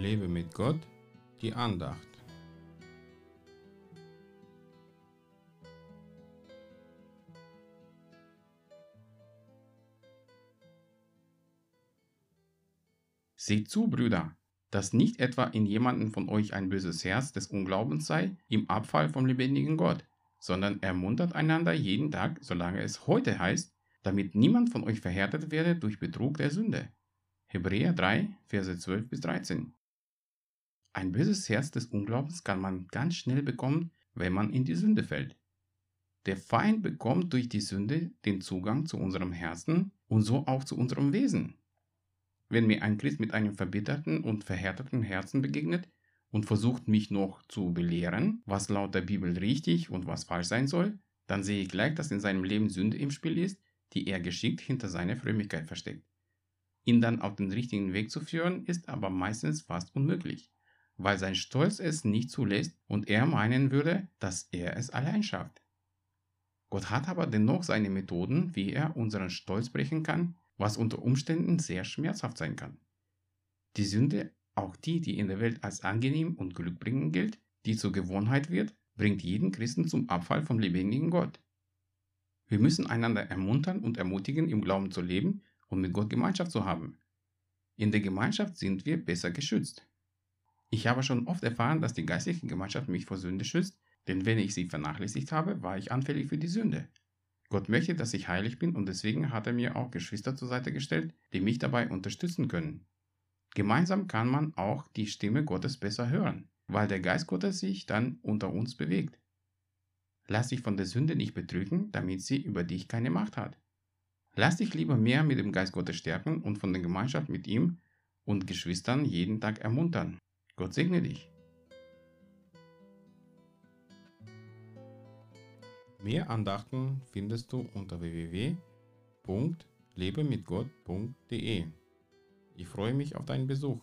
Lebe mit Gott, die Andacht. Seht zu, Brüder, dass nicht etwa in jemanden von euch ein böses Herz des Unglaubens sei, im Abfall vom lebendigen Gott, sondern ermuntert einander jeden Tag, solange es heute heißt, damit niemand von euch verhärtet werde durch Betrug der Sünde. Hebräer 3, Verse 12 bis 13. Ein böses Herz des Unglaubens kann man ganz schnell bekommen, wenn man in die Sünde fällt. Der Feind bekommt durch die Sünde den Zugang zu unserem Herzen und so auch zu unserem Wesen. Wenn mir ein Christ mit einem verbitterten und verhärteten Herzen begegnet und versucht mich noch zu belehren, was laut der Bibel richtig und was falsch sein soll, dann sehe ich gleich, dass in seinem Leben Sünde im Spiel ist, die er geschickt hinter seiner Frömmigkeit versteckt. Ihn dann auf den richtigen Weg zu führen, ist aber meistens fast unmöglich, weil sein Stolz es nicht zulässt und er meinen würde, dass er es allein schafft. Gott hat aber dennoch seine Methoden, wie er unseren Stolz brechen kann was unter Umständen sehr schmerzhaft sein kann. Die Sünde, auch die, die in der Welt als angenehm und glückbringend gilt, die zur Gewohnheit wird, bringt jeden Christen zum Abfall vom lebendigen Gott. Wir müssen einander ermuntern und ermutigen, im Glauben zu leben und mit Gott Gemeinschaft zu haben. In der Gemeinschaft sind wir besser geschützt. Ich habe schon oft erfahren, dass die geistliche Gemeinschaft mich vor Sünde schützt, denn wenn ich sie vernachlässigt habe, war ich anfällig für die Sünde. Gott möchte, dass ich heilig bin und deswegen hat er mir auch Geschwister zur Seite gestellt, die mich dabei unterstützen können. Gemeinsam kann man auch die Stimme Gottes besser hören, weil der Geist Gottes sich dann unter uns bewegt. Lass dich von der Sünde nicht betrügen, damit sie über dich keine Macht hat. Lass dich lieber mehr mit dem Geist Gottes stärken und von der Gemeinschaft mit ihm und Geschwistern jeden Tag ermuntern. Gott segne dich. Mehr Andachten findest du unter www.lebemitgott.de. Ich freue mich auf deinen Besuch.